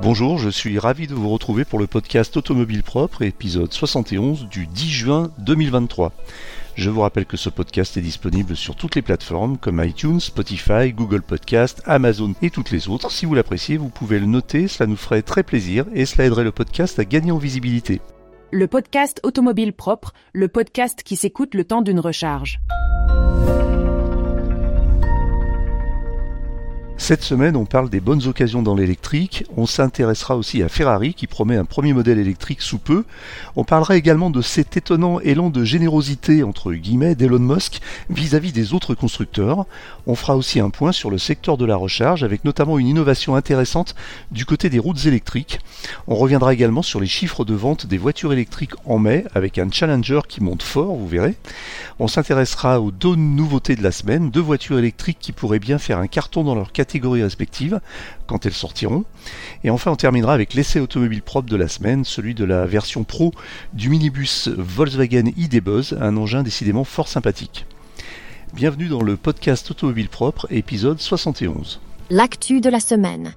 Bonjour, je suis ravi de vous retrouver pour le podcast Automobile Propre, épisode 71 du 10 juin 2023. Je vous rappelle que ce podcast est disponible sur toutes les plateformes comme iTunes, Spotify, Google Podcast, Amazon et toutes les autres. Si vous l'appréciez, vous pouvez le noter, cela nous ferait très plaisir et cela aiderait le podcast à gagner en visibilité. Le podcast Automobile Propre, le podcast qui s'écoute le temps d'une recharge. Cette semaine, on parle des bonnes occasions dans l'électrique. On s'intéressera aussi à Ferrari qui promet un premier modèle électrique sous peu. On parlera également de cet étonnant élan de générosité entre guillemets d'Elon Musk vis-à-vis des autres constructeurs. On fera aussi un point sur le secteur de la recharge avec notamment une innovation intéressante du côté des routes électriques. On reviendra également sur les chiffres de vente des voitures électriques en mai avec un Challenger qui monte fort, vous verrez. On s'intéressera aux deux nouveautés de la semaine, deux voitures électriques qui pourraient bien faire un carton dans leur catégorie respectives quand elles sortiront. Et enfin, on terminera avec l'essai automobile propre de la semaine, celui de la version pro du minibus Volkswagen ID Buzz, un engin décidément fort sympathique. Bienvenue dans le podcast Automobile propre, épisode 71. L'actu de la semaine.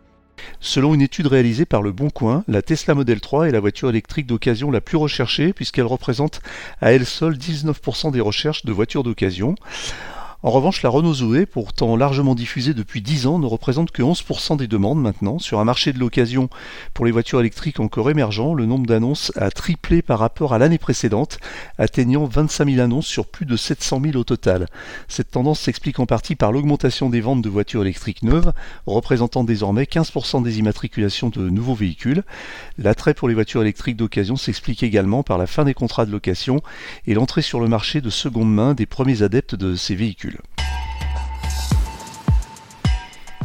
Selon une étude réalisée par Le Bon Coin, la Tesla Model 3 est la voiture électrique d'occasion la plus recherchée puisqu'elle représente à elle seule 19% des recherches de voitures d'occasion. En revanche, la Renault Zoé, pourtant largement diffusée depuis 10 ans, ne représente que 11% des demandes maintenant. Sur un marché de l'occasion pour les voitures électriques encore émergents, le nombre d'annonces a triplé par rapport à l'année précédente, atteignant 25 000 annonces sur plus de 700 000 au total. Cette tendance s'explique en partie par l'augmentation des ventes de voitures électriques neuves, représentant désormais 15% des immatriculations de nouveaux véhicules. L'attrait pour les voitures électriques d'occasion s'explique également par la fin des contrats de location et l'entrée sur le marché de seconde main des premiers adeptes de ces véhicules.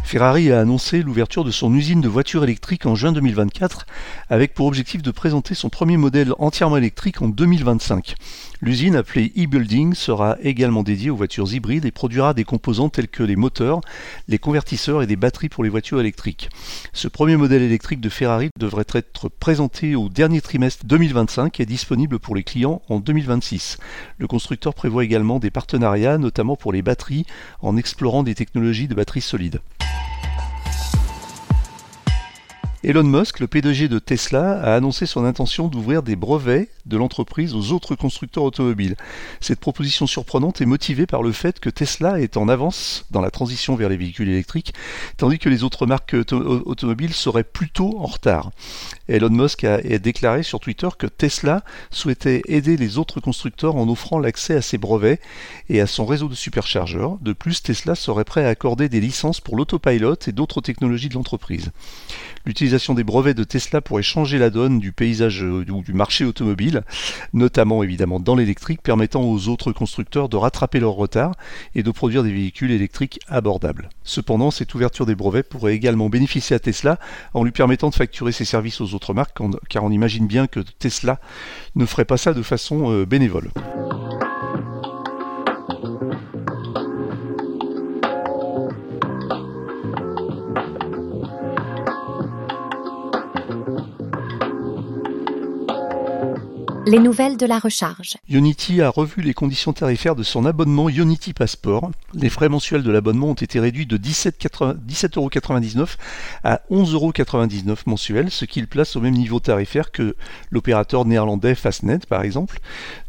Ferrari a annoncé l'ouverture de son usine de voitures électriques en juin 2024 avec pour objectif de présenter son premier modèle entièrement électrique en 2025. L'usine appelée e-Building sera également dédiée aux voitures hybrides et produira des composants tels que les moteurs, les convertisseurs et des batteries pour les voitures électriques. Ce premier modèle électrique de Ferrari devrait être présenté au dernier trimestre 2025 et disponible pour les clients en 2026. Le constructeur prévoit également des partenariats, notamment pour les batteries, en explorant des technologies de batteries solides. Elon Musk, le PDG de Tesla, a annoncé son intention d'ouvrir des brevets de l'entreprise aux autres constructeurs automobiles. Cette proposition surprenante est motivée par le fait que Tesla est en avance dans la transition vers les véhicules électriques, tandis que les autres marques automobiles seraient plutôt en retard. Elon Musk a déclaré sur Twitter que Tesla souhaitait aider les autres constructeurs en offrant l'accès à ses brevets et à son réseau de superchargeurs. De plus, Tesla serait prêt à accorder des licences pour l'autopilot et d'autres technologies de l'entreprise. Des brevets de Tesla pourrait changer la donne du paysage euh, ou du marché automobile, notamment évidemment dans l'électrique, permettant aux autres constructeurs de rattraper leur retard et de produire des véhicules électriques abordables. Cependant, cette ouverture des brevets pourrait également bénéficier à Tesla en lui permettant de facturer ses services aux autres marques, car on imagine bien que Tesla ne ferait pas ça de façon euh, bénévole. Les nouvelles de la recharge. Unity a revu les conditions tarifaires de son abonnement Unity Passport. Les frais mensuels de l'abonnement ont été réduits de 17,99€ à 11,99€ mensuels, ce qui le place au même niveau tarifaire que l'opérateur néerlandais Fastnet par exemple.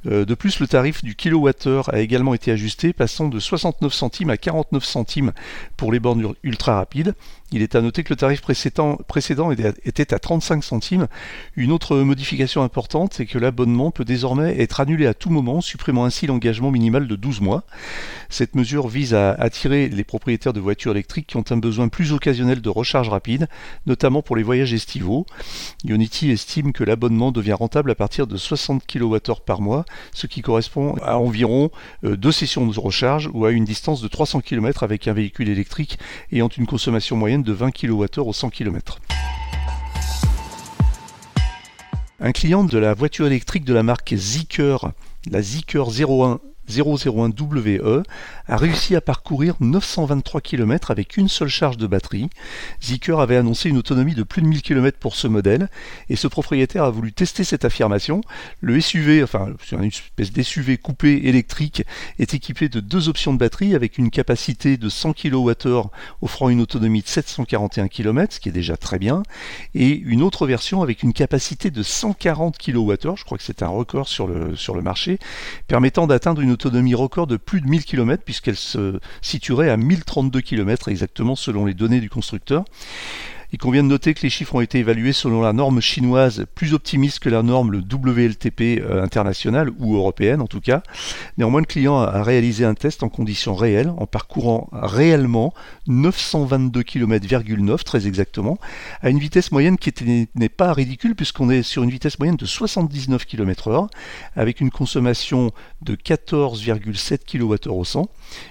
Euh, de plus, le tarif du kilowattheure a également été ajusté, passant de 69 centimes à 49 centimes pour les bornes ultra rapides. Il est à noter que le tarif précédent, était à 35 centimes. Une autre modification importante est que l'abonnement peut désormais être annulé à tout moment, supprimant ainsi l'engagement minimal de 12 mois. Cette mesure vise à attirer les propriétaires de voitures électriques qui ont un besoin plus occasionnel de recharge rapide, notamment pour les voyages estivaux. Unity estime que l'abonnement devient rentable à partir de 60 kWh par mois, ce qui correspond à environ euh, deux sessions de recharge ou à une distance de 300 km avec un véhicule électrique ayant une consommation moyenne de 20 kWh au 100 km. Un client de la voiture électrique de la marque Zeekr, la Zeekr 01 001WE a réussi à parcourir 923 km avec une seule charge de batterie. Zeekr avait annoncé une autonomie de plus de 1000 km pour ce modèle et ce propriétaire a voulu tester cette affirmation. Le SUV, enfin une espèce d'SUV coupé électrique, est équipé de deux options de batterie avec une capacité de 100 kWh offrant une autonomie de 741 km, ce qui est déjà très bien, et une autre version avec une capacité de 140 kWh, je crois que c'est un record sur le, sur le marché, permettant d'atteindre une autonomie record de plus de 1000 km puisqu'elle se situerait à 1032 km exactement selon les données du constructeur. Il convient de noter que les chiffres ont été évalués selon la norme chinoise plus optimiste que la norme le WLTP euh, internationale ou européenne en tout cas. Néanmoins, le client a réalisé un test en conditions réelles en parcourant réellement 922 km,9 très exactement à une vitesse moyenne qui n'est pas ridicule puisqu'on est sur une vitesse moyenne de 79 km/h avec une consommation de 14,7 kWh au 100.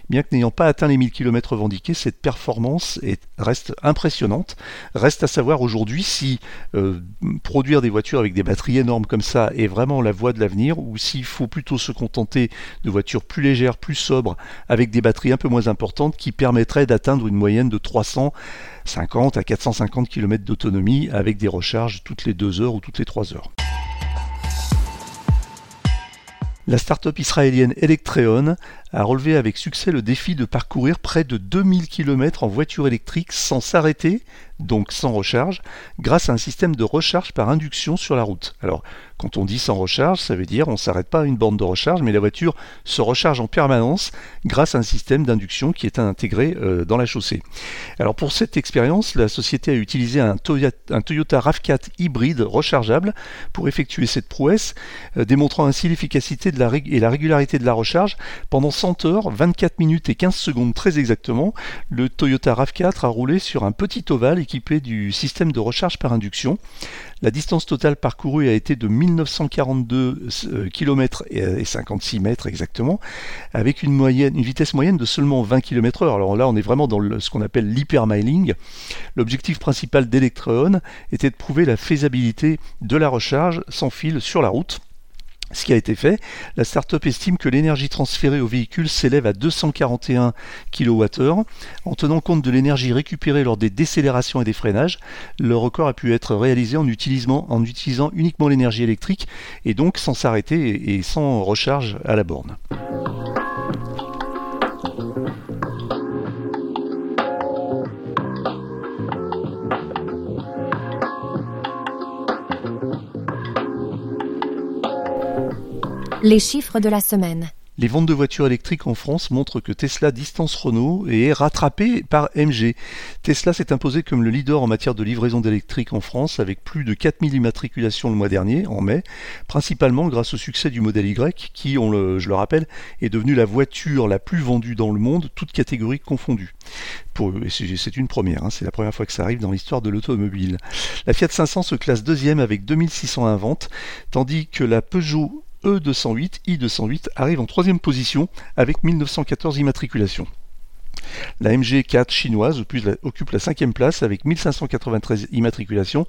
Bien que n'ayant pas atteint les 1000 km revendiqués, cette performance reste impressionnante. Reste à savoir aujourd'hui si euh, produire des voitures avec des batteries énormes comme ça est vraiment la voie de l'avenir ou s'il faut plutôt se contenter de voitures plus légères, plus sobres, avec des batteries un peu moins importantes qui permettraient d'atteindre une moyenne de 350 à 450 km d'autonomie avec des recharges toutes les 2 heures ou toutes les 3 heures. La start-up israélienne Electreon a relevé avec succès le défi de parcourir près de 2000 km en voiture électrique sans s'arrêter, donc sans recharge, grâce à un système de recharge par induction sur la route. Alors, quand on dit sans recharge, ça veut dire on ne s'arrête pas à une borne de recharge, mais la voiture se recharge en permanence grâce à un système d'induction qui est intégré euh, dans la chaussée. Alors pour cette expérience, la société a utilisé un Toyota, RAV4 hybride rechargeable pour effectuer cette prouesse, euh, démontrant ainsi l'efficacité et la régularité de la recharge pendant 100 heures, 24 minutes et 15 secondes très exactement, le Toyota RAV4 a roulé sur un petit ovale équipé du système de recharge par induction. La distance totale parcourue a été de 1942 km et 56 mètres exactement, avec une, vitesse moyenne de seulement 20 km/h. Alors là, on est vraiment dans ce qu'on appelle l'hypermiling. L'objectif principal d'Electron était de prouver la faisabilité de la recharge sans fil sur la route ce qui a été fait. La start-up estime que l'énergie transférée au véhicule s'élève à 241 kWh. En tenant compte de l'énergie récupérée lors des décélérations et des freinages, le record a pu être réalisé en utilisant, en utilisant uniquement l'énergie électrique et donc sans s'arrêter et sans recharge à la borne. Les chiffres de la semaine. Les ventes de voitures électriques en France montrent que Tesla distance Renault et est rattrapé par MG. Tesla s'est imposé comme le leader en matière de livraison d'électrique en France avec plus de 4000 immatriculations le mois dernier, en mai, principalement grâce au succès du modèle Y qui, je le rappelle, est devenu la voiture la plus vendue dans le monde, toutes catégories confondues. C'est une première, hein, c'est la première fois que ça arrive dans l'histoire de l'automobile. La Fiat 500 se classe deuxième avec 2601 ventes, tandis que la Peugeot E208, I208 arrive en troisième position avec 1914 immatriculations. La MG4 chinoise occupe la cinquième place avec 1593 immatriculations,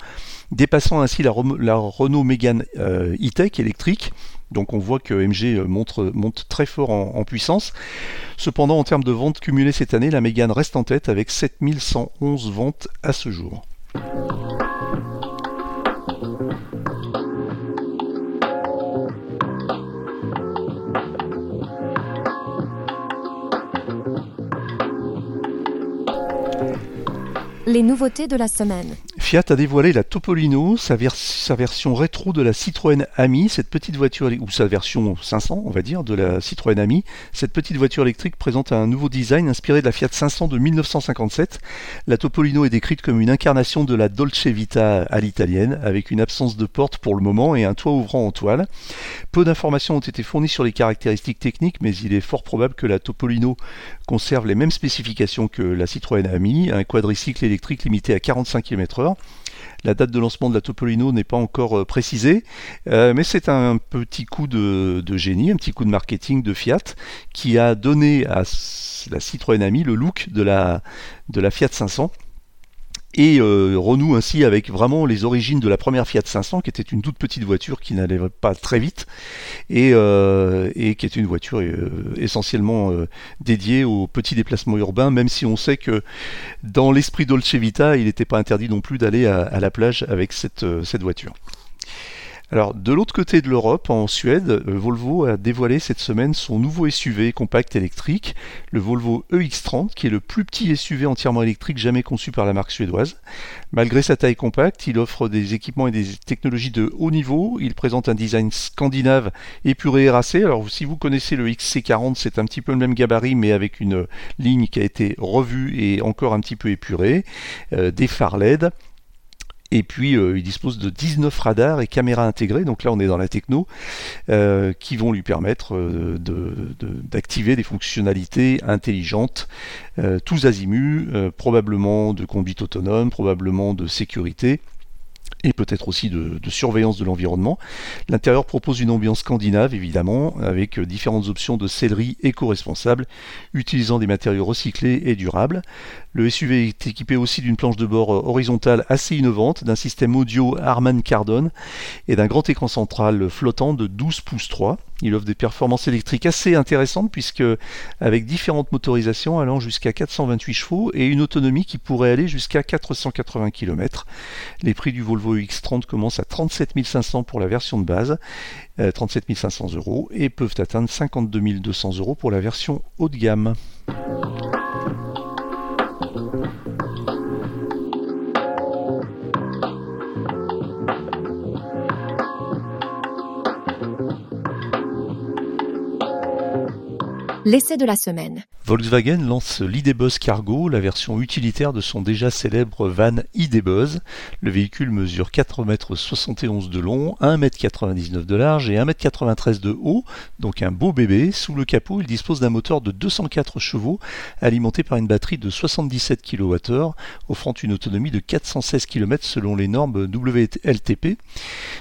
dépassant ainsi la, Renault Mégane euh, e-tech électrique. Donc on voit que MG euh, monte très fort en, puissance. Cependant, en termes de ventes cumulées cette année, la Mégane reste en tête avec 7111 ventes à ce jour. Les nouveautés de la semaine. Fiat a dévoilé la Topolino, sa, version rétro de la Citroën Ami, cette petite voiture, ou sa version 500, on va dire, de la Citroën Ami. Cette petite voiture électrique présente un nouveau design inspiré de la Fiat 500 de 1957. La Topolino est décrite comme une incarnation de la Dolce Vita à l'italienne, avec une absence de porte pour le moment et un toit ouvrant en toile. Peu d'informations ont été fournies sur les caractéristiques techniques, mais il est fort probable que la Topolino conserve les mêmes spécifications que la Citroën Ami, un quadricycle électrique limité à 45 km/h. La date de lancement de la Topolino n'est pas encore euh, précisée, euh, mais c'est un petit coup de, génie, un petit coup de marketing de Fiat qui a donné à la Citroën Ami le look de la, de la Fiat 500 et euh, renoue ainsi avec vraiment les origines de la première Fiat 500 qui était une toute petite voiture qui n'allait pas très vite et, euh, qui était une voiture euh, essentiellement dédiée aux petits déplacements urbains même si on sait que dans l'esprit Dolce Vita il n'était pas interdit non plus d'aller à, la plage avec cette voiture. Alors, de l'autre côté de l'Europe, en Suède, euh, Volvo a dévoilé cette semaine son nouveau SUV compact électrique, le Volvo EX30, qui est le plus petit SUV entièrement électrique jamais conçu par la marque suédoise. Malgré sa taille compacte, il offre des équipements et des technologies de haut niveau. Il présente un design scandinave épuré et racé. Alors, si vous connaissez le XC40, c'est un petit peu le même gabarit, mais avec une ligne qui a été revue et encore un petit peu épurée, euh, des phares LED. Et puis, euh, il dispose de 19 radars et caméras intégrées, donc là on est dans la techno, euh, qui vont lui permettre euh, d'activer des fonctionnalités intelligentes, tous azimuts, probablement de conduite autonome, probablement de sécurité et peut-être aussi de, surveillance de l'environnement. L'intérieur propose une ambiance scandinave, évidemment, avec différentes options de sellerie éco-responsable, utilisant des matériaux recyclés et durables. Le SUV est équipé aussi d'une planche de bord horizontale assez innovante, d'un système audio Harman Kardon et d'un grand écran central flottant de 12 pouces 3. Il offre des performances électriques assez intéressantes puisque avec différentes motorisations allant jusqu'à 428 chevaux et une autonomie qui pourrait aller jusqu'à 480 km. Les prix du Volvo X30 commencent à 37 500 pour la version de base, euh, 37 500 euros, et peuvent atteindre 52 200 euros pour la version haut de gamme. L'essai de la semaine. Volkswagen lance l'ID-Buzz Cargo, la version utilitaire de son déjà célèbre van ID-Buzz. Le véhicule mesure 4,71 m de long, 1,99 m de large et 1,93 m de haut, donc un beau bébé. Sous le capot, il dispose d'un moteur de 204 chevaux, alimenté par une batterie de 77 kWh, offrant une autonomie de 416 km selon les normes WLTP.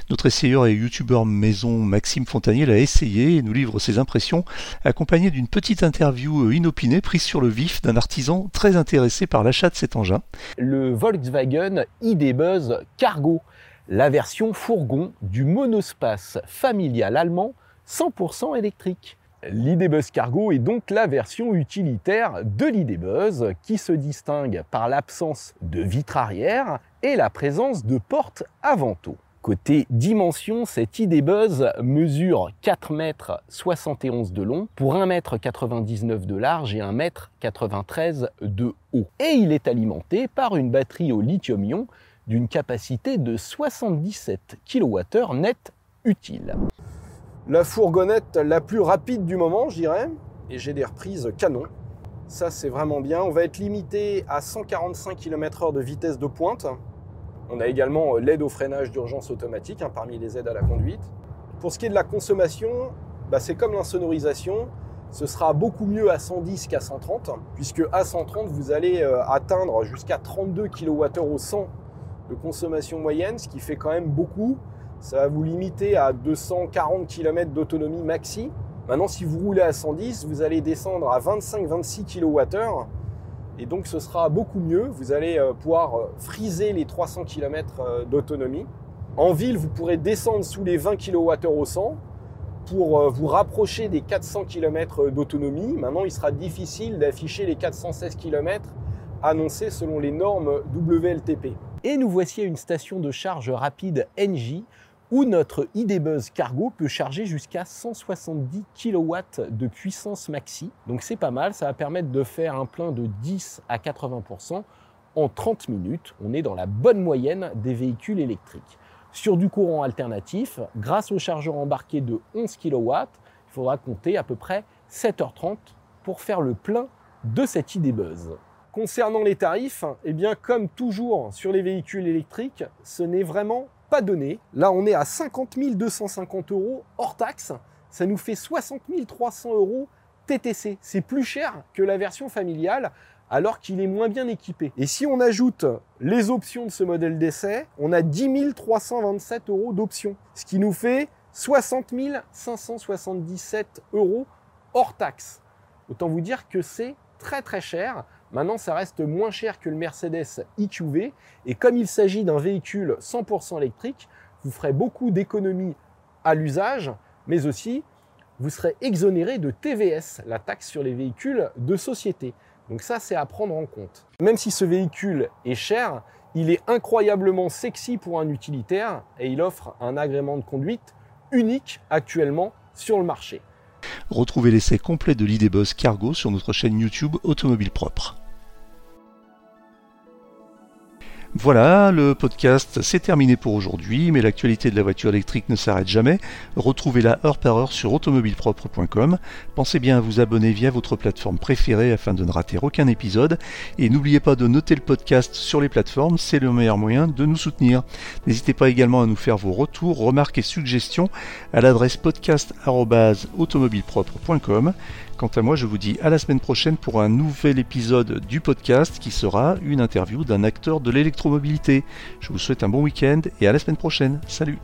Notre essayeur et youtubeur maison Maxime Fontanier l'a essayé et nous livre ses impressions, accompagné d'une petite interview inopinée prise sur le vif d'un artisan très intéressé par l'achat de cet engin. le Volkswagen ID Buzz Cargo, la version fourgon du monospace familial allemand 100% électrique. L'ID Buzz Cargo est donc la version utilitaire de l'ID Buzz qui se distingue par l'absence de vitre arrière et la présence de portes avant-eau. Côté dimension, cette ID Buzz mesure 4,71 m de long pour 1,99 m de large et 1,93 m de haut. Et il est alimenté par une batterie au lithium-ion d'une capacité de 77 kWh net utile. La fourgonnette la plus rapide du moment, je dirais. Et j'ai des reprises canon. Ça, c'est vraiment bien. On va être limité à 145 km/h de vitesse de pointe. On a également l'aide au freinage d'urgence automatique hein, parmi les aides à la conduite. Pour ce qui est de la consommation, bah, c'est comme l'insonorisation. Ce sera beaucoup mieux à 110 qu'à 130, puisque à 130, vous allez euh, atteindre jusqu'à 32 kWh au 100 de consommation moyenne, ce qui fait quand même beaucoup. Ça va vous limiter à 240 km d'autonomie maxi. Maintenant, si vous roulez à 110, vous allez descendre à 25-26 kWh. Et donc, ce sera beaucoup mieux. Vous allez euh, pouvoir euh, friser les 300 km euh, d'autonomie. En ville, vous pourrez descendre sous les 20 kWh au 100 pour vous rapprocher des 400 km d'autonomie. Maintenant, il sera difficile d'afficher les 416 km annoncés selon les normes WLTP. Et nous voici à une station de charge rapide NJ où notre ID Buzz Cargo peut charger jusqu'à 170 kW de puissance maxi. Donc c'est pas mal, ça va permettre de faire un plein de 10 à 80% en 30 minutes. On est dans la bonne moyenne des véhicules électriques. Sur du courant alternatif, grâce au chargeur embarqué de 11 kW, il faudra compter à peu près 7h30 pour faire le plein de cette ID Buzz. Concernant les tarifs, eh bien comme toujours sur les véhicules électriques, ce n'est vraiment pas donné. Là, on est à 50 250 euros hors taxe. Ça nous fait 60 300 euros TTC. C'est plus cher que la version familiale alors qu'il est moins bien équipé. Et si on ajoute les options de ce modèle d'essai, on a 10 327 euros d'options, ce qui nous fait 60 577 euros hors taxe. Autant vous dire que c'est très très cher Maintenant, ça reste moins cher que le Mercedes EQV. Et comme il s'agit d'un véhicule 100% électrique, vous ferez beaucoup d'économies à l'usage, mais aussi vous serez exonéré de TVS, la taxe sur les véhicules de société. Donc ça, c'est à prendre en compte. Même si ce véhicule est cher, il est incroyablement sexy pour un utilitaire et il offre un agrément de conduite unique actuellement sur le marché. Retrouvez l'essai complet de l'idée Buzz Cargo sur notre chaîne YouTube Automobile Propre. Voilà, le podcast c'est terminé pour aujourd'hui, mais l'actualité de la voiture électrique ne s'arrête jamais. Retrouvez-la heure par heure sur automobilepropre.com. Pensez bien à vous abonner via votre plateforme préférée afin de ne rater aucun épisode. Et n'oubliez pas de noter le podcast sur les plateformes, c'est le meilleur moyen de nous soutenir. N'hésitez pas également à nous faire vos retours, remarques et suggestions à l'adresse podcast.automobilepropre.com. Quant à moi, je vous dis à la semaine prochaine pour un nouvel épisode du podcast qui sera une interview d'un acteur de Rétromobilité. Je vous souhaite un bon week-end et à la semaine prochaine. Salut